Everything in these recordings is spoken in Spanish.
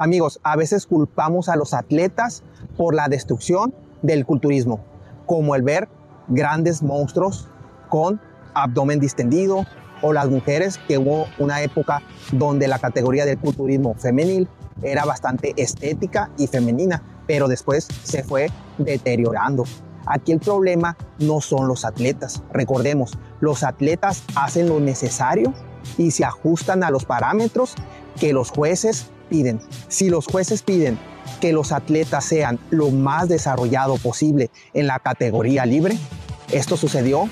Amigos, a veces culpamos a los atletas por la destrucción del culturismo, como el ver grandes monstruos con abdomen distendido o las mujeres que hubo una época donde la categoría del culturismo femenil era bastante estética y femenina, pero después se fue deteriorando. Aquí el problema no son los atletas. Recordemos, los atletas hacen lo necesario y se ajustan a los parámetros que los jueces piden. Si los jueces piden que los atletas sean lo más desarrollado posible en la categoría libre, esto sucedió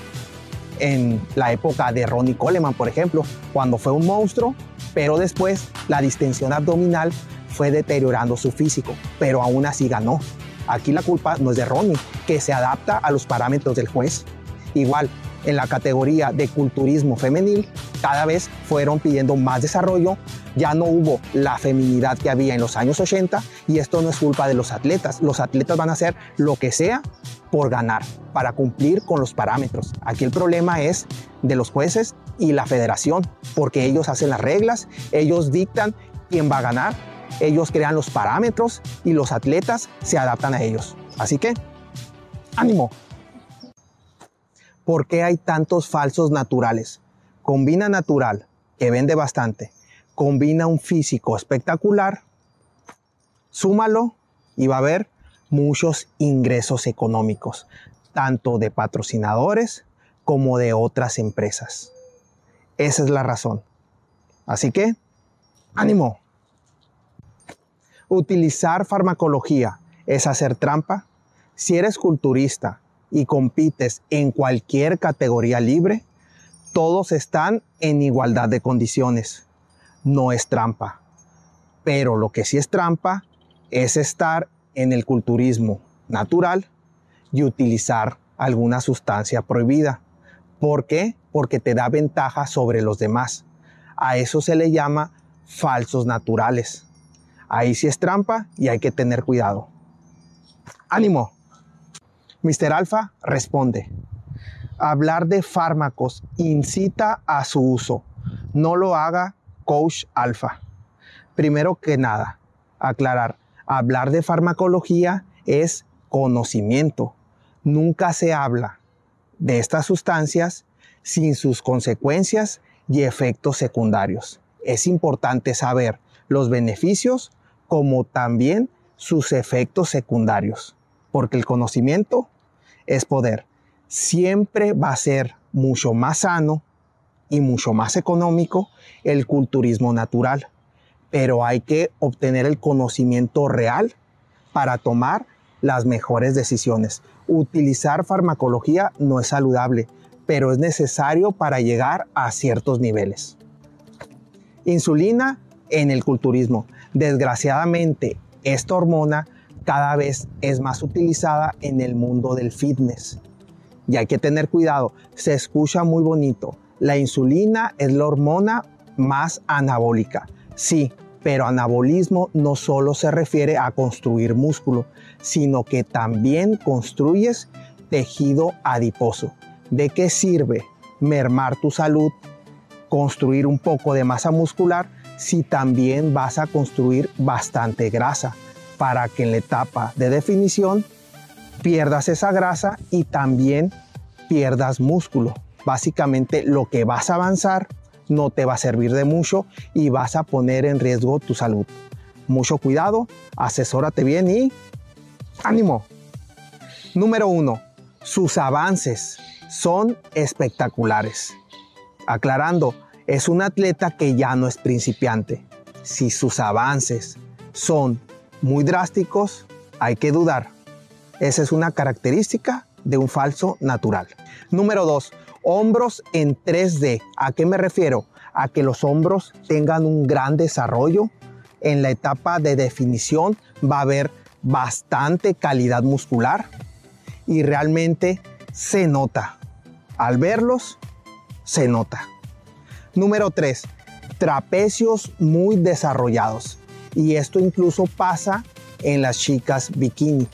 en la época de Ronnie Coleman, por ejemplo, cuando fue un monstruo, pero después la distensión abdominal fue deteriorando su físico, pero aún así ganó. Aquí la culpa no es de Ronnie, que se adapta a los parámetros del juez. Igual, en la categoría de culturismo femenil, cada vez fueron pidiendo más desarrollo, ya no hubo la feminidad que había en los años 80 y esto no es culpa de los atletas. Los atletas van a hacer lo que sea por ganar, para cumplir con los parámetros. Aquí el problema es de los jueces y la federación, porque ellos hacen las reglas, ellos dictan quién va a ganar, ellos crean los parámetros y los atletas se adaptan a ellos. Así que, ánimo. ¿Por qué hay tantos falsos naturales? Combina natural, que vende bastante, combina un físico espectacular, súmalo y va a haber muchos ingresos económicos, tanto de patrocinadores como de otras empresas. Esa es la razón. Así que, ánimo. Utilizar farmacología es hacer trampa. Si eres culturista y compites en cualquier categoría libre, todos están en igualdad de condiciones. No es trampa. Pero lo que sí es trampa es estar en el culturismo natural y utilizar alguna sustancia prohibida. ¿Por qué? Porque te da ventaja sobre los demás. A eso se le llama falsos naturales. Ahí sí es trampa y hay que tener cuidado. ¡Ánimo! Mr. Alfa responde. Hablar de fármacos incita a su uso. No lo haga Coach Alfa. Primero que nada, aclarar Hablar de farmacología es conocimiento. Nunca se habla de estas sustancias sin sus consecuencias y efectos secundarios. Es importante saber los beneficios como también sus efectos secundarios, porque el conocimiento es poder. Siempre va a ser mucho más sano y mucho más económico el culturismo natural pero hay que obtener el conocimiento real para tomar las mejores decisiones. Utilizar farmacología no es saludable, pero es necesario para llegar a ciertos niveles. Insulina en el culturismo. Desgraciadamente, esta hormona cada vez es más utilizada en el mundo del fitness. Y hay que tener cuidado, se escucha muy bonito. La insulina es la hormona más anabólica Sí, pero anabolismo no solo se refiere a construir músculo, sino que también construyes tejido adiposo. ¿De qué sirve mermar tu salud, construir un poco de masa muscular, si también vas a construir bastante grasa para que en la etapa de definición pierdas esa grasa y también pierdas músculo? Básicamente lo que vas a avanzar no te va a servir de mucho y vas a poner en riesgo tu salud. Mucho cuidado, asesórate bien y ánimo. Número uno, sus avances son espectaculares. Aclarando, es un atleta que ya no es principiante. Si sus avances son muy drásticos, hay que dudar. Esa es una característica de un falso natural. Número dos, Hombros en 3D. ¿A qué me refiero? A que los hombros tengan un gran desarrollo. En la etapa de definición va a haber bastante calidad muscular y realmente se nota. Al verlos, se nota. Número 3. Trapecios muy desarrollados. Y esto incluso pasa en las chicas bikini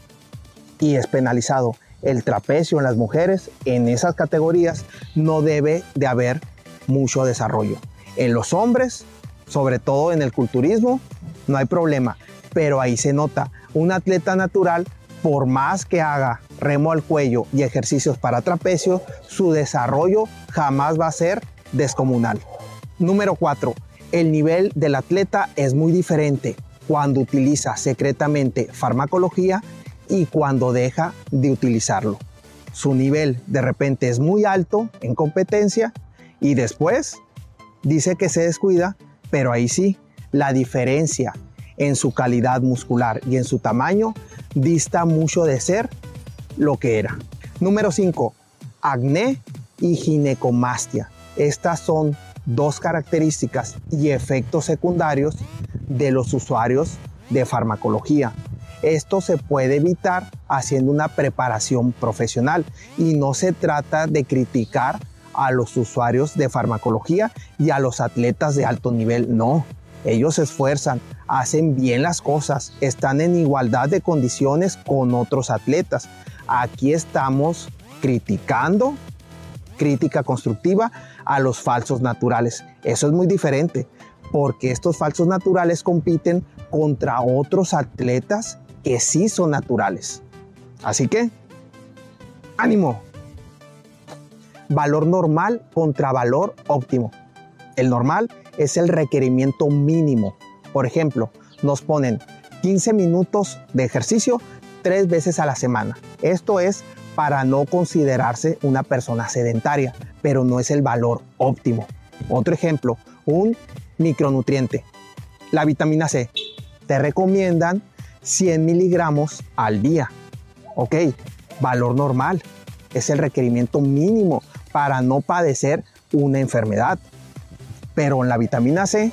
y es penalizado el trapecio en las mujeres, en esas categorías no debe de haber mucho desarrollo. En los hombres, sobre todo en el culturismo, no hay problema. pero ahí se nota, un atleta natural, por más que haga remo al cuello y ejercicios para trapecio, su desarrollo jamás va a ser descomunal. Número 4. El nivel del atleta es muy diferente cuando utiliza secretamente farmacología y cuando deja de utilizarlo. Su nivel de repente es muy alto en competencia y después dice que se descuida, pero ahí sí, la diferencia en su calidad muscular y en su tamaño dista mucho de ser lo que era. Número 5. Acné y ginecomastia. Estas son dos características y efectos secundarios de los usuarios de farmacología. Esto se puede evitar haciendo una preparación profesional y no se trata de criticar a los usuarios de farmacología y a los atletas de alto nivel, no. Ellos se esfuerzan, hacen bien las cosas, están en igualdad de condiciones con otros atletas. Aquí estamos criticando, crítica constructiva a los falsos naturales. Eso es muy diferente, porque estos falsos naturales compiten contra otros atletas que sí son naturales. Así que, ánimo. Valor normal contra valor óptimo. El normal es el requerimiento mínimo. Por ejemplo, nos ponen 15 minutos de ejercicio tres veces a la semana. Esto es para no considerarse una persona sedentaria, pero no es el valor óptimo. Otro ejemplo, un micronutriente. La vitamina C. Te recomiendan 100 miligramos al día. Ok, valor normal. Es el requerimiento mínimo para no padecer una enfermedad. Pero en la vitamina C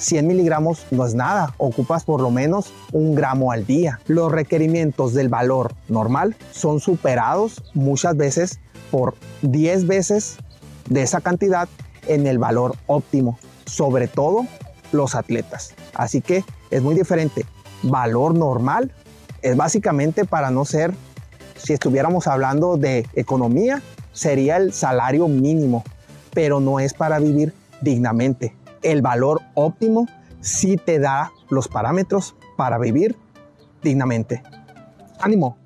100 miligramos no es nada, ocupas por lo menos un gramo al día. Los requerimientos del valor normal son superados muchas veces por 10 veces de esa cantidad en el valor óptimo, sobre todo los atletas. Así que es muy diferente. Valor normal es básicamente para no ser, si estuviéramos hablando de economía, sería el salario mínimo, pero no es para vivir dignamente el valor óptimo sí te da los parámetros para vivir dignamente. Ánimo.